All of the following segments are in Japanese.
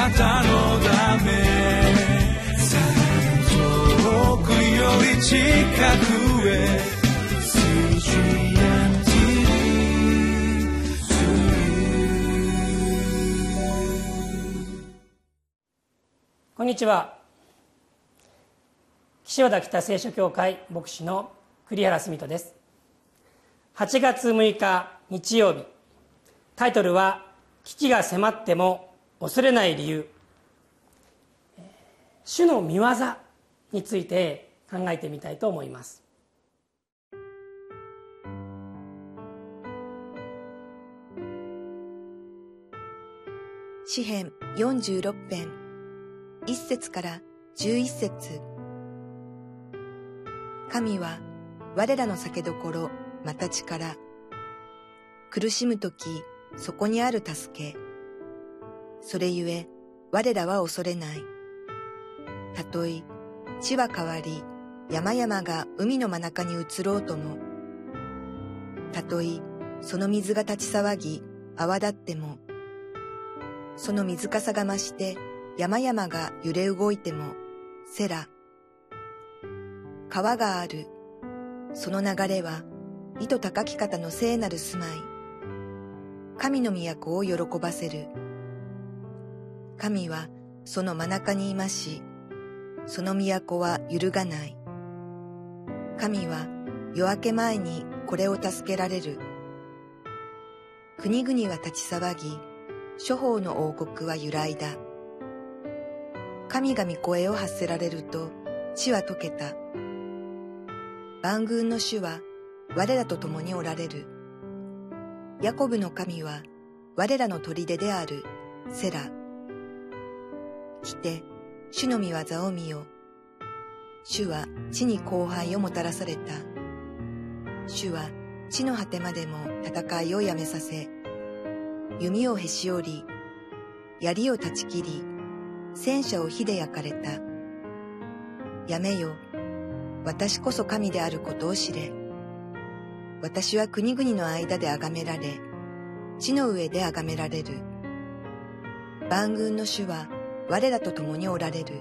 なたのため遠くより近くへこんにちは。岸和田北聖書協会牧師の栗原澄人です。8月6日日曜日。タイトルは「危機が迫っても恐れない理由」主の見業について考えてみたいと思います。詩編46編。1節から11節。神は我らの酒どころまた力。苦しむ時そこにある助け。それゆえ我らは恐れないたとえ地は変わり山々が海の真中に移ろうともたとえその水が立ち騒ぎ泡立ってもその水かさが増して山々が揺れ動いても、セラ。川がある。その流れは、意図高き方の聖なる住まい。神の都を喜ばせる。神はその真中にいまし、その都は揺るがない。神は夜明け前にこれを助けられる。国々は立ち騒ぎ、諸法の王国は揺らいだ。神が御声を発せられると地は溶けた。万軍の主は我らと共におられる。ヤコブの神は我らの砦であるセラ。来て主の御業を見よ。主は地に荒廃をもたらされた。主は地の果てまでも戦いをやめさせ、弓をへし折り、槍を断ち切り、戦車を火で焼かれた。やめよ。私こそ神であることを知れ。私は国々の間で崇められ、地の上で崇められる。万軍の主は我らと共におられる。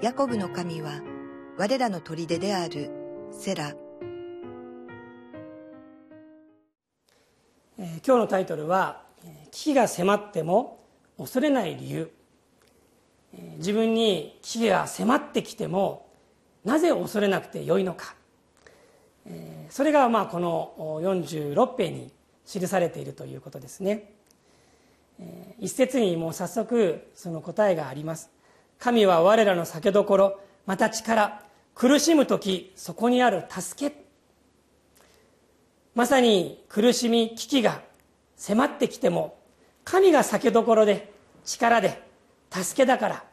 ヤコブの神は我らの砦であるセラ。えー、今日のタイトルは「危機が迫っても恐れない理由」自分に危機が迫ってきてもなぜ恐れなくてよいのかそれがまあこの46編に記されているということですね一節にもう早速その答えがあります。神は我らの酒どころまた力苦しむ時そこにある助け。まさに苦しみ危機が迫ってきても神が酒どころで力で助けだから。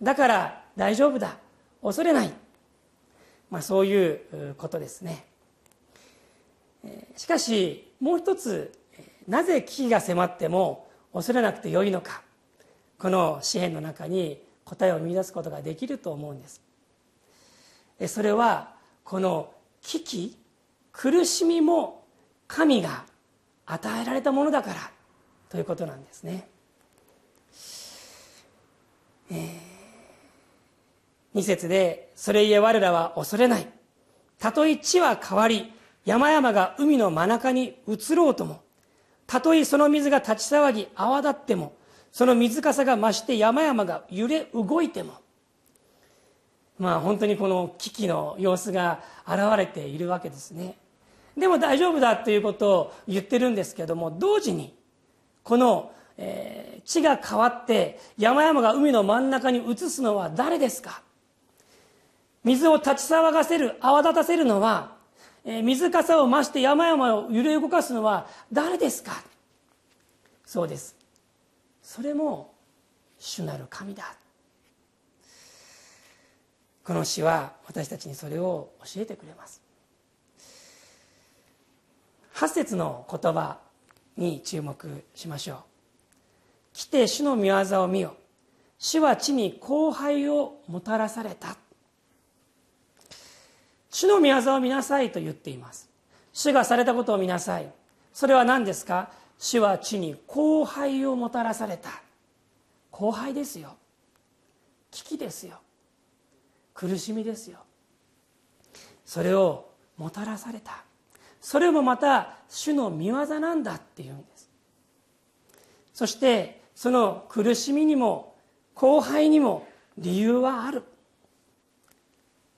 だから大丈夫だ。恐れない、まあ、そういうことですね。しかしもう一つなぜ危機が迫っても恐れなくてよいのか。この詩篇の中に答えを見出すことができると思うんです。それはこの危機苦しみも神が与えられたものだからということなんですね。えー、2節で「それゆえ我らは恐れない」「たとえ地は変わり山々が海の真中に移ろうともたとえその水が立ち騒ぎ泡立ってもその水かさが増して山々が揺れ動いても」まあ本当にこの危機の様子が現れているわけですね。でも大丈夫だということを言ってるんですけども同時にこのえー、地が変わって山々が海の真ん中に移すのは誰ですか？水を立ち騒がせる泡立たせるのは、えー、水かさを増して山々を揺れ動かすのは誰ですか？そうです。それも主なる神だ。この詩は私たちにそれを教えてくれます。8節の言葉に注目しましょう。来て主の御業を見よ。主は地に荒廃をもたらされた。主の御業を見なさいと言っています主がされたことを見なさいそれは何ですか主は地に荒廃をもたらされた後輩ですよ危機ですよ苦しみですよそれをもたらされたそれもまた主の御業なんだっていうんです。そしてその苦しみにも後輩にも理由はある。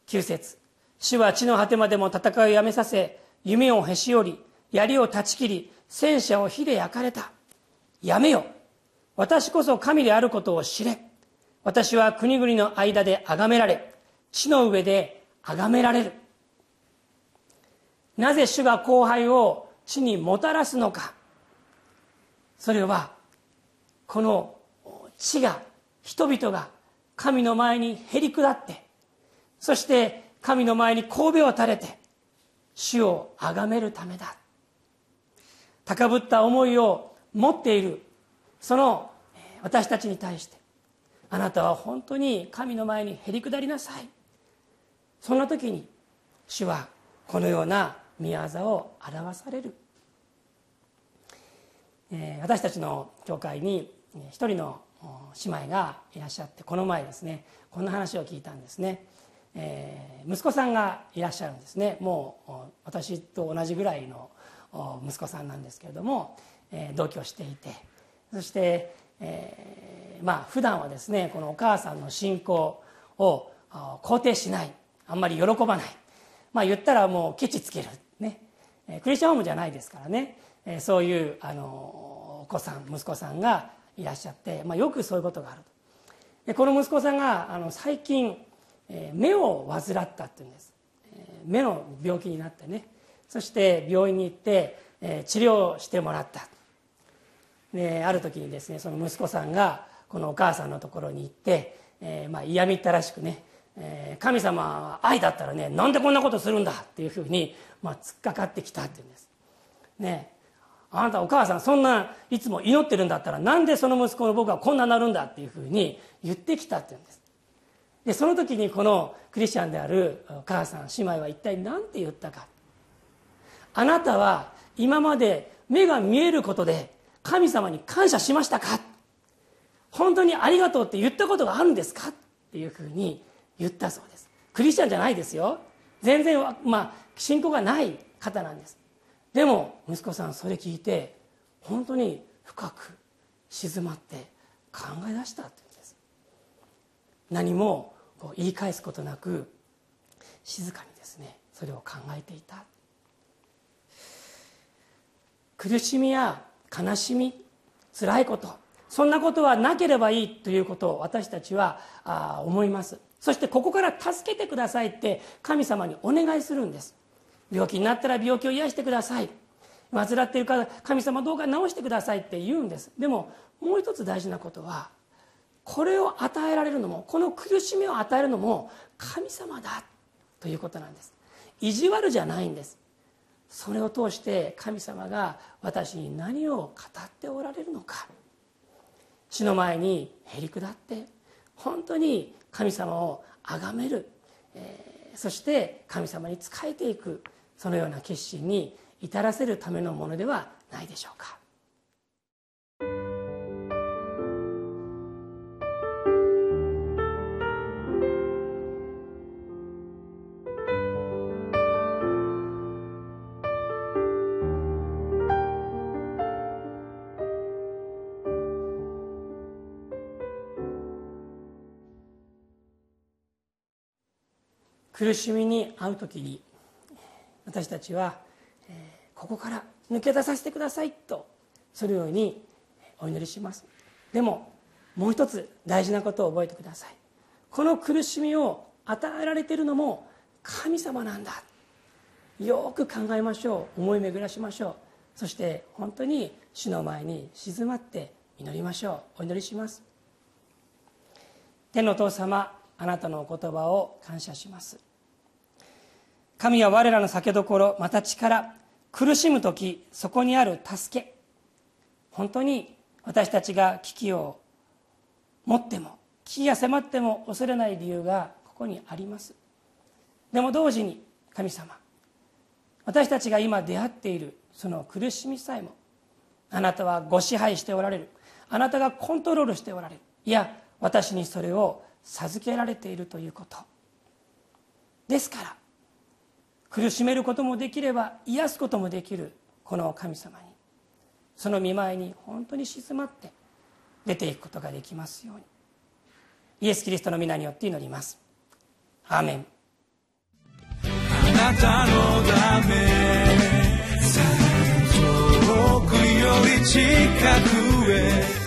9節。主は地の果てまでも戦いをやめさせ夢をへし折り槍を断ち切り戦車を火で焼かれた。やめよ。私こそ神であることを知れ。私は国々の間で崇められ地の上で崇められる。なぜ主が後輩を地にもたらすのか。それはこの地が人々が神の前にへり下ってそして神の前に神戸を垂れて主を崇めるためだ。高ぶった思いを持っているその私たちに対してあなたは本当に神の前にへり下りなさい。そんな時に主はこのような御業を表される、え、私たちの教会に一人の姉妹がいらっしゃってこの前ですねこんな話を聞いたんですね、えー、息子さんがいらっしゃるんですね。もう私と同じぐらいの息子さんなんですけれども、えー、同居していて。そして、えー、まあ普段はですねこのお母さんの信仰を肯定しない。あんまり喜ばない。まあ言ったらもうケチつける。ね。クリスチャンホームじゃないですからね。そういうあのお子さん息子さんがいらっしゃって、まあ、よくそういうことがあるでこの息子さんがあの最近目を患ったっていうんです。目の病気になってね。そして病院に行って治療してもらった。である時にですねその息子さんがこのお母さんのところに行って、えー、まあ嫌みったらしくねえ、神様は愛だったらねなんでこんなことするんだ？っていうふうに、まあ、突っかかってきたっていうんです。ねあなたお母さんそんないつも祈ってるんだったらなんでその息子の僕はこんななるんだ？っていうふうに言ってきたっていうんです。でその時にこのクリスチャンであるお母さん姉妹は一体何て言ったか。あなたは今まで目が見えることで神様に感謝しましたか。本当にありがとうって言ったことがあるんですか。っていうふうに言ったそうです。クリスチャンじゃないですよ。全然まあ信仰がない方なんです。でも息子さんそれ聞いて本当に深く静まって考え出したって言うんです。何もこう言い返すことなく静かにですねそれを考えていた。苦しみや悲しみ辛いことそんなことはなければいいということを私たちはあ思います。そしてここから助けてくださいって神様にお願いするんです。病気になったら病気を癒してください。患っているから神様どうか治してくださいって言うんです。でももう一つ大事なことはこれを与えられるのもこの苦しみを与えるのも神様だということなんです。意地悪じゃないんです。それを通して神様が私に何を語っておられるのか。死の前にへり下って本当に神様を崇める、えー、そして神様に仕えていく。そのような決心に至らせるためのものではないでしょうか。苦しみに遭う時に私たちは、えここから抜け出させてくださいとそのようにお祈りします。でももう一つ大事なことを覚えてください。この苦しみを与えられているのも神様なんだ。よく考えましょう。思い巡らしましょう。そして本当に主の前に静まって祈りましょう。お祈りします。天のお父様あなたのお言葉を感謝します。神は我らの酒どころまた力苦しむ時そこにある助け。本当に私たちが危機を持っても危機が迫っても恐れない理由がここにあります。でも同時に神様私たちが今出会っているその苦しみさえもあなたはご支配しておられる。あなたがコントロールしておられる。いや私にそれを授けられているということ。ですから苦しめることもできれば癒すこともできるこの神様に。その見舞いに本当に静まって出ていくことができますように。イエス・キリストの皆によって祈ります。アーメン。あなたのため遠くより近くへ